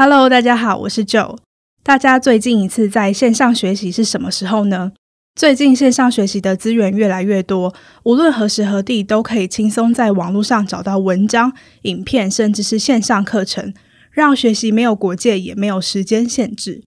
Hello，大家好，我是 Joe。大家最近一次在线上学习是什么时候呢？最近线上学习的资源越来越多，无论何时何地都可以轻松在网络上找到文章、影片，甚至是线上课程，让学习没有国界，也没有时间限制。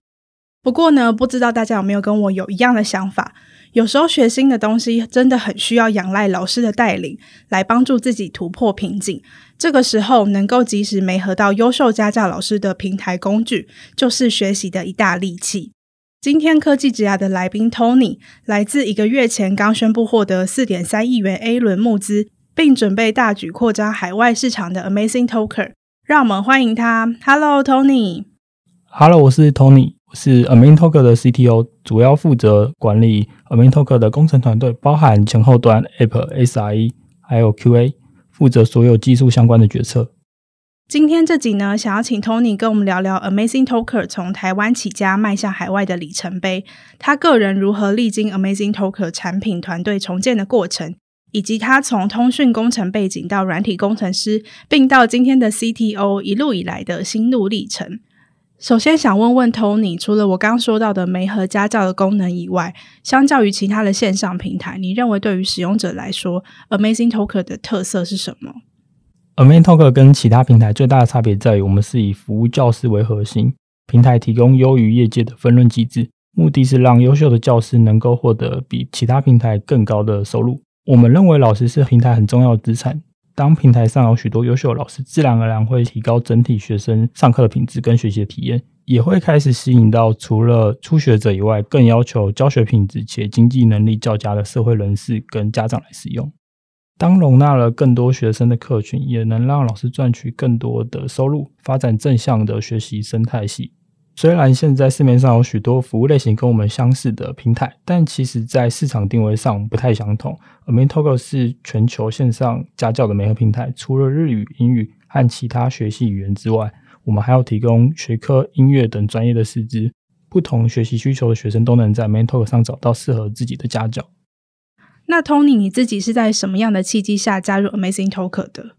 不过呢，不知道大家有没有跟我有一样的想法？有时候学新的东西真的很需要仰赖老师的带领，来帮助自己突破瓶颈。这个时候，能够及时媒合到优秀家教老师的平台工具，就是学习的一大利器。今天科技职涯的来宾 Tony 来自一个月前刚宣布获得四点三亿元 A 轮募资，并准备大举扩张海外市场的 Amazing Talker。让我们欢迎他。Hello Tony。Hello，我是 Tony。是 AmazingTalker 的 CTO，主要负责管理 AmazingTalker 的工程团队，包含前后端 App、SRE，还有 QA，负责所有技术相关的决策。今天这集呢，想要请 Tony 跟我们聊聊 AmazingTalker 从台湾起家迈向海外的里程碑，他个人如何历经 AmazingTalker 产品团队重建的过程，以及他从通讯工程背景到软体工程师，并到今天的 CTO 一路以来的心路历程。首先想问问 Tony，除了我刚刚说到的媒合家教的功能以外，相较于其他的线上平台，你认为对于使用者来说，AmazingTalker 的特色是什么？AmazingTalker 跟其他平台最大的差别在于，我们是以服务教师为核心，平台提供优于业界的分润机制，目的是让优秀的教师能够获得比其他平台更高的收入。我们认为老师是平台很重要的资产。当平台上有许多优秀的老师，自然而然会提高整体学生上课的品质跟学习的体验，也会开始吸引到除了初学者以外，更要求教学品质且经济能力较佳的社会人士跟家长来使用。当容纳了更多学生的客群，也能让老师赚取更多的收入，发展正向的学习生态系。虽然现在市面上有许多服务类型跟我们相似的平台，但其实在市场定位上不太相同。Amazing Talk 是全球线上家教的媒合平台，除了日语、英语和其他学习语言之外，我们还要提供学科、音乐等专业的师资，不同学习需求的学生都能在 main talk 上找到适合自己的家教。那 Tony，你自己是在什么样的契机下加入 Amazing Talk 的？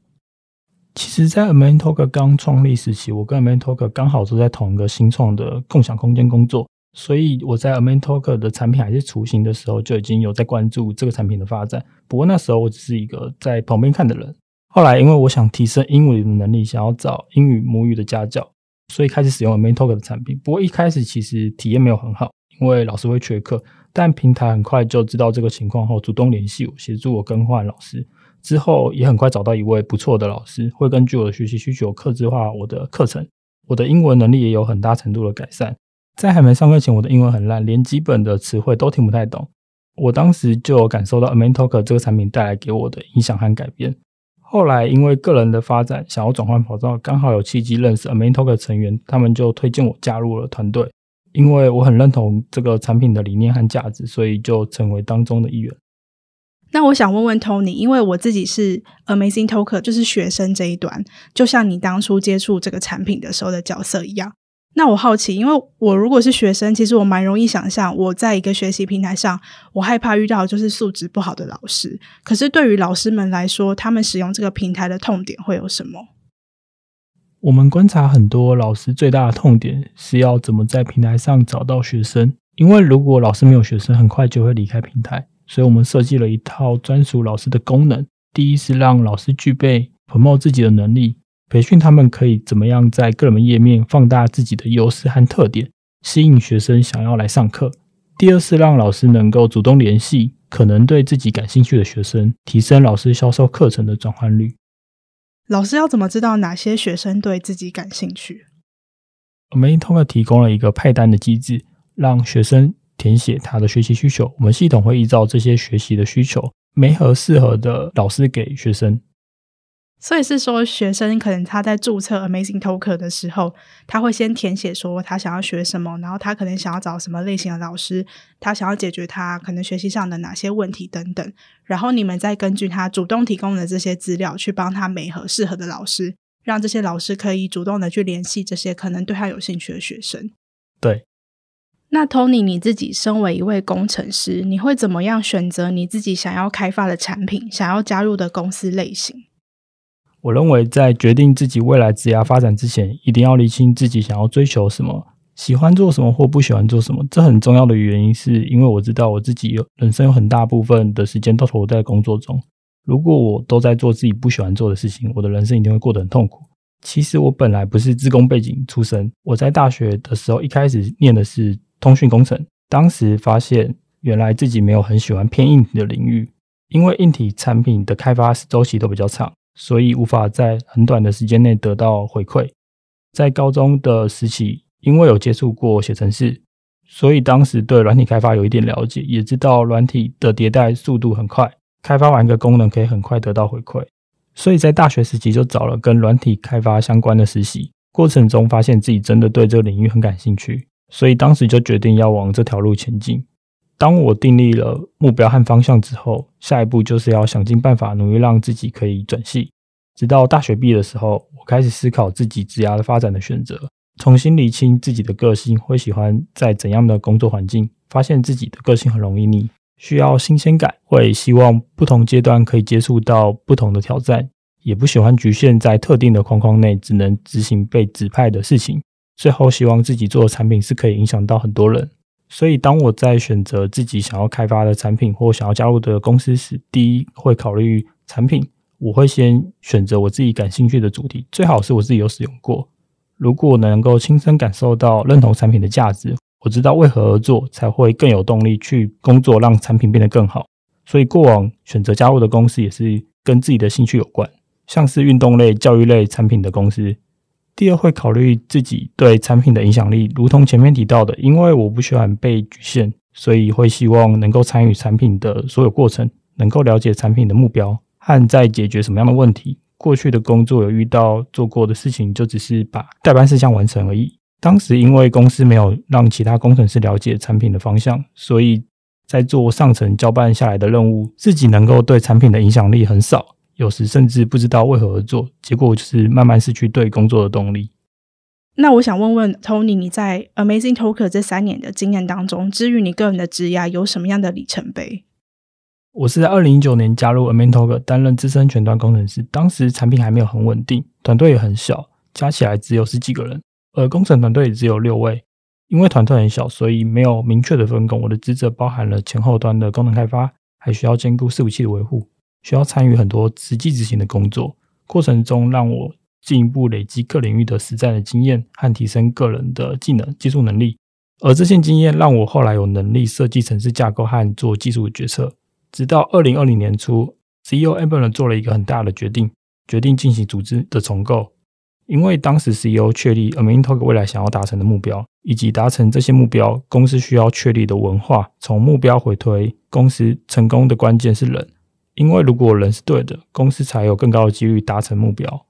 其实，在 Amontalk 刚创立时期，我跟 Amontalk 刚好都在同一个新创的共享空间工作，所以我在 Amontalk 的产品还是雏形的时候，就已经有在关注这个产品的发展。不过那时候我只是一个在旁边看的人。后来，因为我想提升英语的能力，想要找英语母语的家教，所以开始使用了 main talk 的产品。不过一开始其实体验没有很好，因为老师会缺课，但平台很快就知道这个情况后，主动联系我，协助我更换老师。之后也很快找到一位不错的老师，会根据我的学习需求客制化我的课程。我的英文能力也有很大程度的改善。在还没上课前，我的英文很烂，连基本的词汇都听不太懂。我当时就有感受到 Ametalk 这个产品带来给我的影响和改变。后来因为个人的发展，想要转换跑道，刚好有契机认识 Ametalk 成员，他们就推荐我加入了团队。因为我很认同这个产品的理念和价值，所以就成为当中的一员。那我想问问 Tony，因为我自己是 AmazingTalker，就是学生这一端，就像你当初接触这个产品的时候的角色一样。那我好奇，因为我如果是学生，其实我蛮容易想象，我在一个学习平台上，我害怕遇到就是素质不好的老师。可是对于老师们来说，他们使用这个平台的痛点会有什么？我们观察很多老师最大的痛点是要怎么在平台上找到学生，因为如果老师没有学生，很快就会离开平台。所以我们设计了一套专属老师的功能。第一是让老师具备 promote 自己的能力，培训他们可以怎么样在个人页面放大自己的优势和特点，吸引学生想要来上课。第二是让老师能够主动联系可能对自己感兴趣的学生，提升老师销售课程的转换率。老师要怎么知道哪些学生对自己感兴趣？我们通过提供了一个派单的机制，让学生。填写他的学习需求，我们系统会依照这些学习的需求，没合适合的老师给学生。所以是说，学生可能他在注册 Amazing Talker 的时候，他会先填写说他想要学什么，然后他可能想要找什么类型的老师，他想要解决他可能学习上的哪些问题等等。然后你们再根据他主动提供的这些资料，去帮他媒合适合的老师，让这些老师可以主动的去联系这些可能对他有兴趣的学生。对。那 Tony，你自己身为一位工程师，你会怎么样选择你自己想要开发的产品，想要加入的公司类型？我认为，在决定自己未来职业发展之前，一定要理清自己想要追求什么，喜欢做什么或不喜欢做什么。这很重要的原因是因为我知道我自己有人生有很大部分的时间都投在工作中。如果我都在做自己不喜欢做的事情，我的人生一定会过得很痛苦。其实我本来不是自工背景出身，我在大学的时候一开始念的是通讯工程，当时发现原来自己没有很喜欢偏硬体的领域，因为硬体产品的开发周期都比较长。所以无法在很短的时间内得到回馈。在高中的时期，因为有接触过写程式，所以当时对软体开发有一点了解，也知道软体的迭代速度很快，开发完一个功能可以很快得到回馈。所以在大学时期就找了跟软体开发相关的实习，过程中发现自己真的对这个领域很感兴趣，所以当时就决定要往这条路前进。当我订立了目标和方向之后，下一步就是要想尽办法努力让自己可以转系。直到大学毕业的时候，我开始思考自己职涯的发展的选择，重新理清自己的个性，会喜欢在怎样的工作环境。发现自己的个性很容易腻，需要新鲜感，会希望不同阶段可以接触到不同的挑战，也不喜欢局限在特定的框框内，只能执行被指派的事情。最后，希望自己做的产品是可以影响到很多人。所以，当我在选择自己想要开发的产品或想要加入的公司时，第一会考虑产品。我会先选择我自己感兴趣的主题，最好是我自己有使用过。如果能够亲身感受到认同产品的价值，我知道为何而做，才会更有动力去工作，让产品变得更好。所以，过往选择加入的公司也是跟自己的兴趣有关，像是运动类、教育类产品的公司。第二，会考虑自己对产品的影响力，如同前面提到的，因为我不喜欢被局限，所以会希望能够参与产品的所有过程，能够了解产品的目标和在解决什么样的问题。过去的工作有遇到做过的事情，就只是把代办事项完成而已。当时因为公司没有让其他工程师了解产品的方向，所以在做上层交办下来的任务，自己能够对产品的影响力很少。有时甚至不知道为何而做，结果就是慢慢失去对工作的动力。那我想问问 Tony，你在 Amazing Talker 这三年的经验当中，至于你个人的职涯有什么样的里程碑？我是在二零一九年加入 Amazing Talker 担任资深全端工程师，当时产品还没有很稳定，团队也很小，加起来只有十几个人，而工程团队也只有六位。因为团队很小，所以没有明确的分工。我的职责包含了前后端的功能开发，还需要兼顾伺服器的维护。需要参与很多实际执行的工作，过程中让我进一步累积各领域的实战的经验和提升个人的技能、技术能力。而这些经验让我后来有能力设计城市架构和做技术决策。直到二零二零年初，CEO Amber 做了一个很大的决定，决定进行组织的重构。因为当时 CEO 确立 Amazing Talker 未来想要达成的目标，以及达成这些目标，公司需要确立的文化。从目标回推，公司成功的关键是人。因为如果人是对的，公司才有更高的几率达成目标。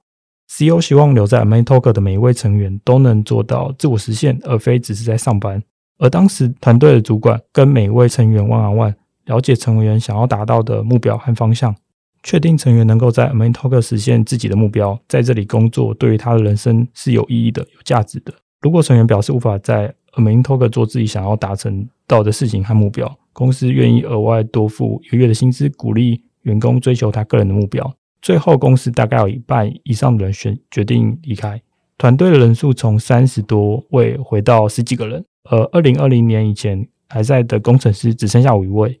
CEO 希望留在 Main Talker 的每一位成员都能做到自我实现，而非只是在上班。而当时团队的主管跟每一位成员 one on one，了解成员想要达到的目标和方向，确定成员能够在 Main Talker 实现自己的目标，在这里工作对于他的人生是有意义的、有价值的。如果成员表示无法在 Main Talker 做自己想要达成到的事情和目标，公司愿意额外多付一个月的薪资，鼓励。员工追求他个人的目标，最后公司大概有一半以上的人选决定离开，团队的人数从三十多位回到十几个人，而二零二零年以前还在的工程师只剩下五位。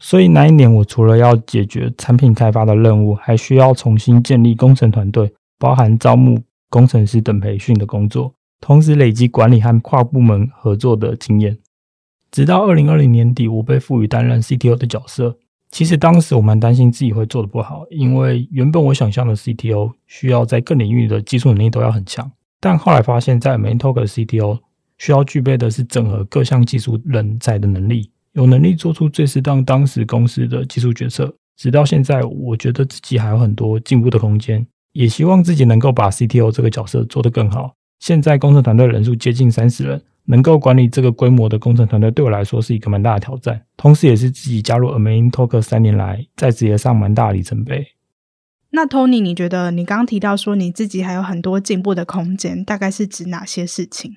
所以那一年，我除了要解决产品开发的任务，还需要重新建立工程团队，包含招募工程师等培训的工作，同时累积管理和跨部门合作的经验。直到二零二零年底，我被赋予担任 CTO 的角色。其实当时我蛮担心自己会做得不好，因为原本我想象的 CTO 需要在各领域的技术能力都要很强，但后来发现，在 Amazing Talker CTO 需要具备的是整合各项技术人才的能力，有能力做出最适当当时公司的技术决策。直到现在，我觉得自己还有很多进步的空间，也希望自己能够把 CTO 这个角色做得更好。现在工程团队人数接近三十人，能够管理这个规模的工程团队，对我来说是一个蛮大的挑战，同时也是自己加入 AmazingTalker 三年来在职业上蛮大的里程碑。那 Tony，你觉得你刚刚提到说你自己还有很多进步的空间，大概是指哪些事情？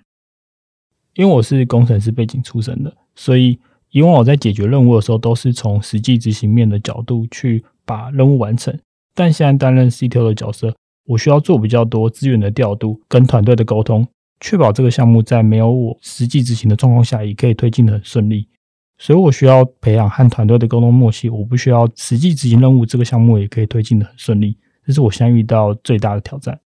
因为我是工程师背景出身的，所以以往我在解决任务的时候，都是从实际执行面的角度去把任务完成。但现在担任 CTO 的角色，我需要做比较多资源的调度跟团队的沟通，确保这个项目在没有我实际执行的状况下，也可以推进得很顺利。所以我需要培养和团队的沟通默契，我不需要实际执行任务，这个项目也可以推进得很顺利。这是我现在遇到最大的挑战。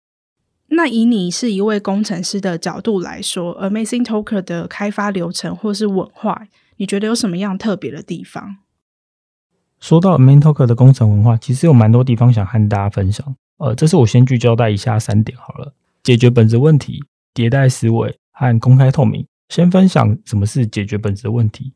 那以你是一位工程师的角度来说，AmazingTalker 的开发流程或是文化，你觉得有什么样特别的地方？说到 AmazingTalker 的工程文化，其实有蛮多地方想和大家分享。呃，这是我先聚焦在以下三点好了：解决本质问题、迭代思维和公开透明。先分享什么是解决本质的问题。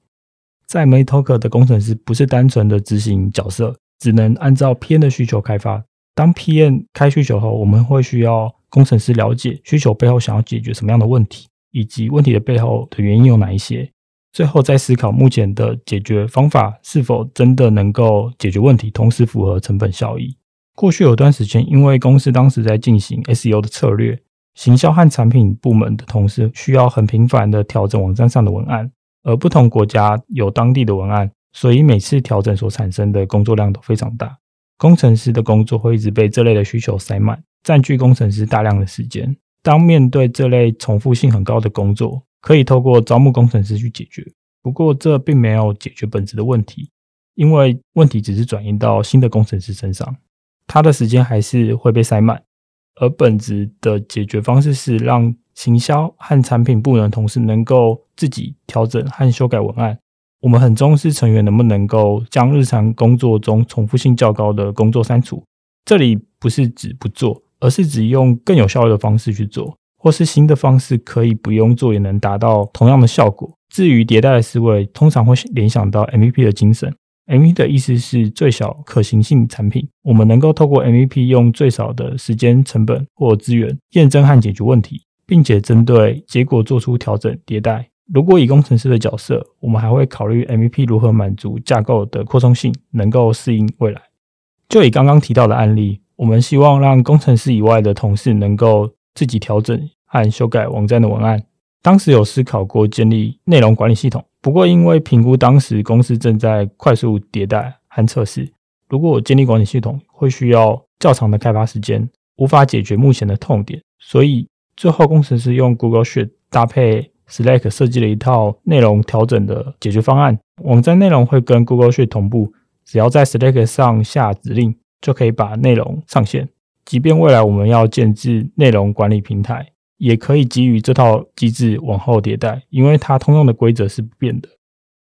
在 m e t a l k 的工程师不是单纯的执行角色，只能按照 PM 的需求开发。当 PM 开需求后，我们会需要工程师了解需求背后想要解决什么样的问题，以及问题的背后的原因有哪一些。最后再思考目前的解决方法是否真的能够解决问题，同时符合成本效益。过去有段时间，因为公司当时在进行 SEO 的策略，行销和产品部门的同事需要很频繁的调整网站上的文案。而不同国家有当地的文案，所以每次调整所产生的工作量都非常大。工程师的工作会一直被这类的需求塞满，占据工程师大量的时间。当面对这类重复性很高的工作，可以透过招募工程师去解决。不过，这并没有解决本质的问题，因为问题只是转移到新的工程师身上，他的时间还是会被塞满。而本质的解决方式是让行销和产品部门同事能够自己调整和修改文案。我们很重视成员能不能够将日常工作中重复性较高的工作删除。这里不是指不做，而是指用更有效率的方式去做，或是新的方式可以不用做也能达到同样的效果。至于迭代的思维，通常会联想到 MVP 的精神。MVP 的意思是最小可行性产品。我们能够透过 MVP 用最少的时间、成本或资源验证和解决问题，并且针对结果做出调整迭代。如果以工程师的角色，我们还会考虑 MVP 如何满足架构的扩充性，能够适应未来。就以刚刚提到的案例，我们希望让工程师以外的同事能够自己调整和修改网站的文案。当时有思考过建立内容管理系统。不过，因为评估当时公司正在快速迭代和测试，如果我建立管理系统会需要较长的开发时间，无法解决目前的痛点，所以最后工程师用 Google Sheet 搭配 Slack 设计了一套内容调整的解决方案。网站内容会跟 Google Sheet 同步，只要在 Slack 上下指令，就可以把内容上线。即便未来我们要建置内容管理平台。也可以基于这套机制往后迭代，因为它通用的规则是不变的。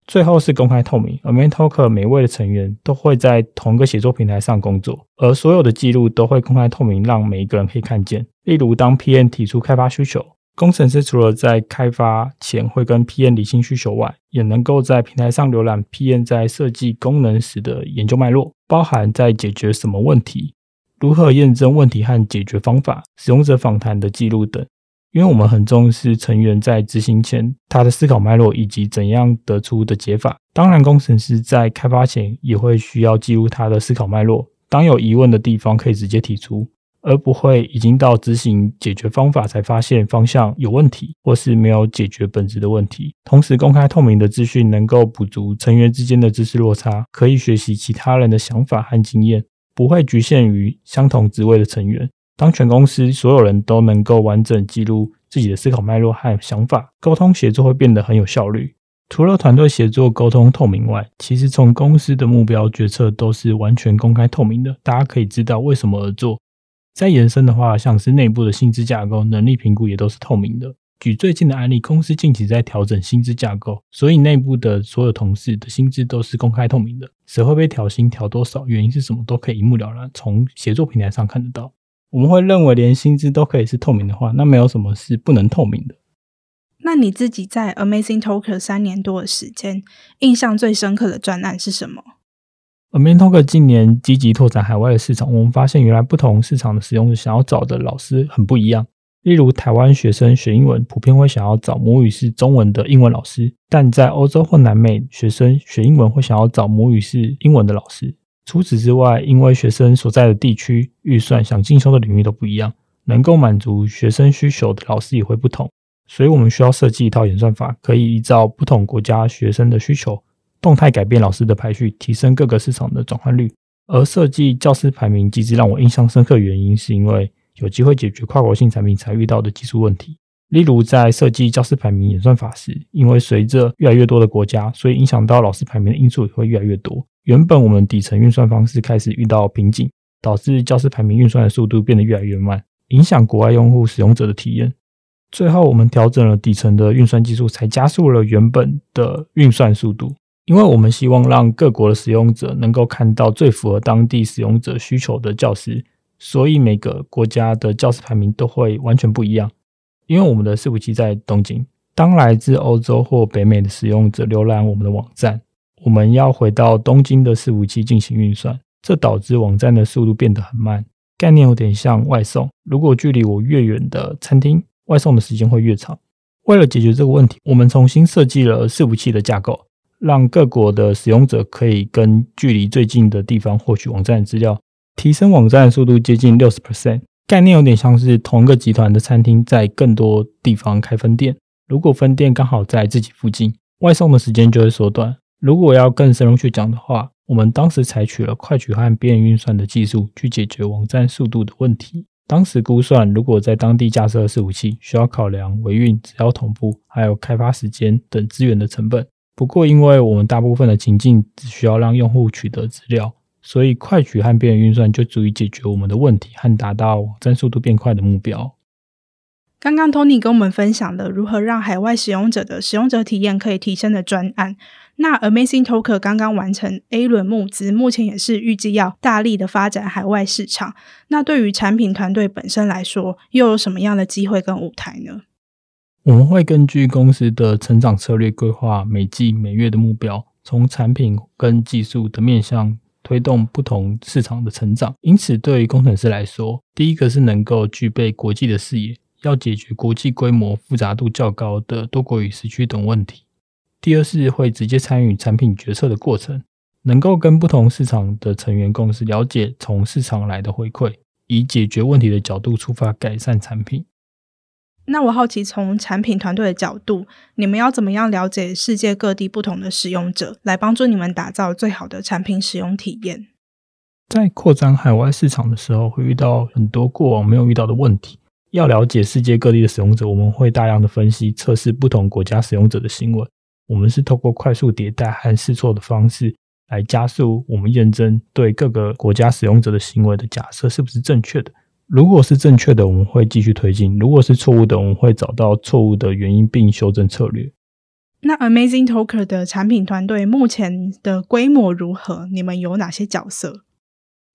最后是公开透明而 main talker 每位的成员都会在同个协作平台上工作，而所有的记录都会公开透明，让每一个人可以看见。例如，当 PM 提出开发需求，工程师除了在开发前会跟 PM 理清需求外，也能够在平台上浏览 PM 在设计功能时的研究脉络，包含在解决什么问题、如何验证问题和解决方法、使用者访谈的记录等。因为我们很重视成员在执行前他的思考脉络以及怎样得出的解法。当然，工程师在开发前也会需要记录他的思考脉络。当有疑问的地方，可以直接提出，而不会已经到执行解决方法才发现方向有问题，或是没有解决本质的问题。同时，公开透明的资讯能够补足成员之间的知识落差，可以学习其他人的想法和经验，不会局限于相同职位的成员。当全公司所有人都能够完整记录自己的思考脉络和想法，沟通协作会变得很有效率。除了团队协作、沟通透明外，其实从公司的目标决策都是完全公开透明的，大家可以知道为什么而做。再延伸的话，像是内部的薪资架构、能力评估也都是透明的。举最近的案例，公司近期在调整薪资架构，所以内部的所有同事的薪资都是公开透明的，谁会被调薪、调多少、原因是什么，都可以一目了然，从协作平台上看得到。我们会认为，连薪资都可以是透明的话，那没有什么是不能透明的。那你自己在 AmazingTalker 三年多的时间，印象最深刻的专案是什么？？Amazing Talker 近年积极拓展海外的市场，我们发现原来不同市场的使用者想要找的老师很不一样。例如，台湾学生学英文普遍会想要找母语是中文的英文老师，但在欧洲或南美，学生学英文会想要找母语是英文的老师。除此之外，因为学生所在的地区、预算、想进修的领域都不一样，能够满足学生需求的老师也会不同，所以我们需要设计一套演算法，可以依照不同国家学生的需求。动态改变老师的排序，提升各个市场的转换率。而设计教师排名机制让我印象深刻的原因，是因为有机会解决跨国性产品才遇到的技术问题。例如，在设计教师排名演算法时，因为随着越来越多的国家，所以影响到老师排名的因素也会越来越多。原本我们底层运算方式开始遇到瓶颈，导致教师排名运算的速度变得越来越慢，影响国外用户使用者的体验。最后，我们调整了底层的运算技术，才加速了原本的运算速度。因为我们希望让各国的使用者能够看到最符合当地使用者需求的教师，所以每个国家的教师排名都会完全不一样。因为我们的伺服器在东京，当来自欧洲或北美的使用者浏览我们的网站，我们要回到东京的伺服器进行运算，这导致网站的速度变得很慢。概念有点像外送，如果距离我越远的餐厅，外送的时间会越长。为了解决这个问题，我们重新设计了伺服器的架构。让各国的使用者可以跟距离最近的地方获取网站资料，提升网站速度接近六十 percent。概念有点像是同一个集团的餐厅在更多地方开分店，如果分店刚好在自己附近，外送的时间就会缩短。如果要更深入去讲的话，我们当时采取了快取和边缘运算的技术去解决网站速度的问题。当时估算，如果在当地架设伺服器，需要考量维运、资料同步，还有开发时间等资源的成本。不过，因为我们大部分的情境只需要让用户取得资料，所以快取和边缘运算就足以解决我们的问题和达到增速度变快的目标。刚刚 Tony 跟我们分享了如何让海外使用者的使用者体验可以提升的专案。那 AmazingTalker 刚刚完成 A 轮募资，目前也是预计要大力的发展海外市场。那对于产品团队本身来说，又有什么样的机会跟舞台呢？我们会根据公司的成长策略规划每季每月的目标，从产品跟技术的面向推动不同市场的成长。因此，对于工程师来说，第一个是能够具备国际的视野，要解决国际规模复杂度较高的多国语时区等问题；第二是会直接参与产品决策的过程，能够跟不同市场的成员共识，了解从市场来的回馈，以解决问题的角度出发改善产品。那我好奇，从产品团队的角度，你们要怎么样了解世界各地不同的使用者，来帮助你们打造最好的产品使用体验？在扩展海外市场的时候，会遇到很多过往没有遇到的问题。要了解世界各地的使用者，我们会大量的分析、测试不同国家使用者的行为。我们是透过快速迭代和试错的方式，来加速我们验证对各个国家使用者的行为的假设是不是正确的。如果是正确的，我们会继续推进；如果是错误的，我们会找到错误的原因并修正策略。那 AmazingTalker 的产品团队目前的规模如何？你们有哪些角色？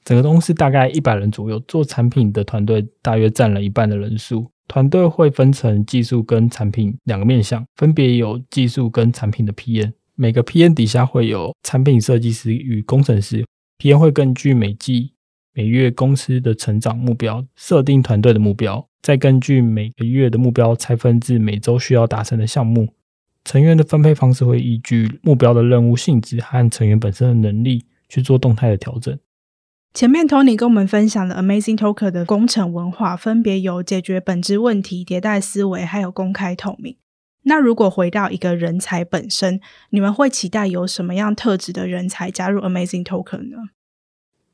整个公司大概一百人左右，做产品的团队大约占了一半的人数。团队会分成技术跟产品两个面向，分别有技术跟产品的 PM。每个 PM 底下会有产品设计师与工程师。PM 会根据每季每月公司的成长目标，设定团队的目标，再根据每个月的目标拆分至每周需要达成的项目。成员的分配方式会依据目标的任务性质和成员本身的能力去做动态的调整。前面 Tony 跟我们分享了 AmazingTalker 的工程文化，分别有解决本质问题、迭代思维，还有公开透明。那如果回到一个人才本身，你们会期待有什么样特质的人才加入 AmazingTalker 呢？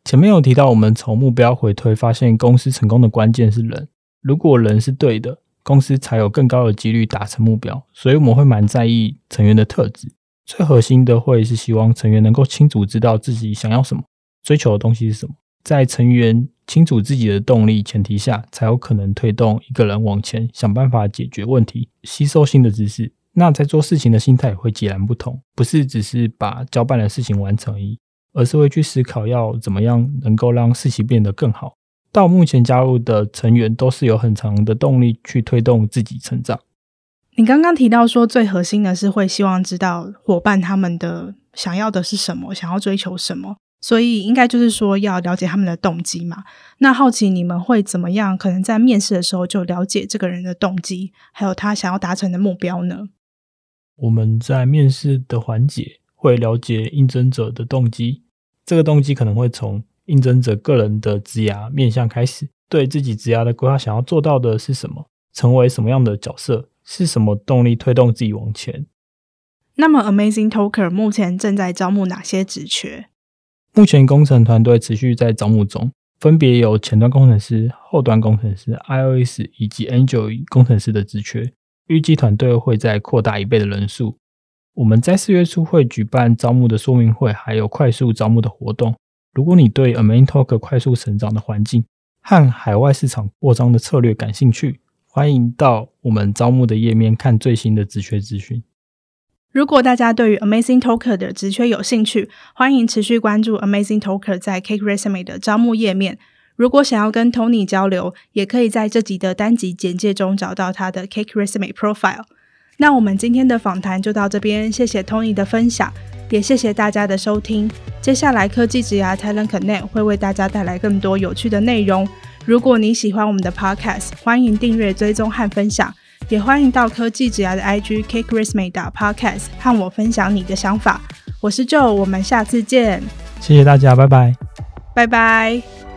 前面有提到，我们从目标回推，发现公司成功的关键是人。如果人是对的，公司才有更高的几率达成目标。所以我们会蛮在意成员的特质。最核心的会是希望成员能够清楚知道自己想要什么，追求的东西是什么。在成员清楚自己的动力前提下，才有可能推动一个人往前，想办法解决问题，吸收新的知识。那在做事情的心态也会截然不同，不是只是把交办的事情完成而已。而是会去思考要怎么样能够让事情变得更好。到目前加入的成员都是有很强的动力去推动自己成长。你刚刚提到说最核心的是会希望知道伙伴他们的想要的是什么，想要追求什么。所以应该就是说要了解他们的动机嘛。那好奇你们会怎么样？可能在面试的时候就了解这个人的动机，还有他想要达成的目标呢？我们在面试的环节会了解应征者的动机，这个动机可能会从应征者个人的职涯面向开始，对自己职涯的规划想要做到的是什么，成为什么样的角色，是什么动力推动自己往前。那么，Amazing Talker 目前正在招募哪些职缺？目前工程团队持续在招募中，分别有前端工程师、后端工程师、iOS 以及 Android 工程师的职缺。预计团队会再扩大一倍的人数。我们在四月初会举办招募的说明会，还有快速招募的活动。如果你对 Amazing Talk 快速成长的环境和海外市场扩张的策略感兴趣，欢迎到我们招募的页面看最新的职缺资讯。如果大家对于 Amazing Talker 的职缺有兴趣，欢迎持续关注 Amazing Talker 在 Cake Resume 的招募页面。如果想要跟 Tony 交流，也可以在这集的单集简介中找到他的 Cake Resume Profile。那我们今天的访谈就到这边，谢谢 Tony 的分享，也谢谢大家的收听。接下来科技职涯 Talent Connect 会为大家带来更多有趣的内容。如果你喜欢我们的 Podcast，欢迎订阅、追踪和分享。也欢迎到科技职涯的 IG Cake Resume Podcast 和我分享你的想法。我是 Joe，我们下次见。谢谢大家，拜拜，拜拜。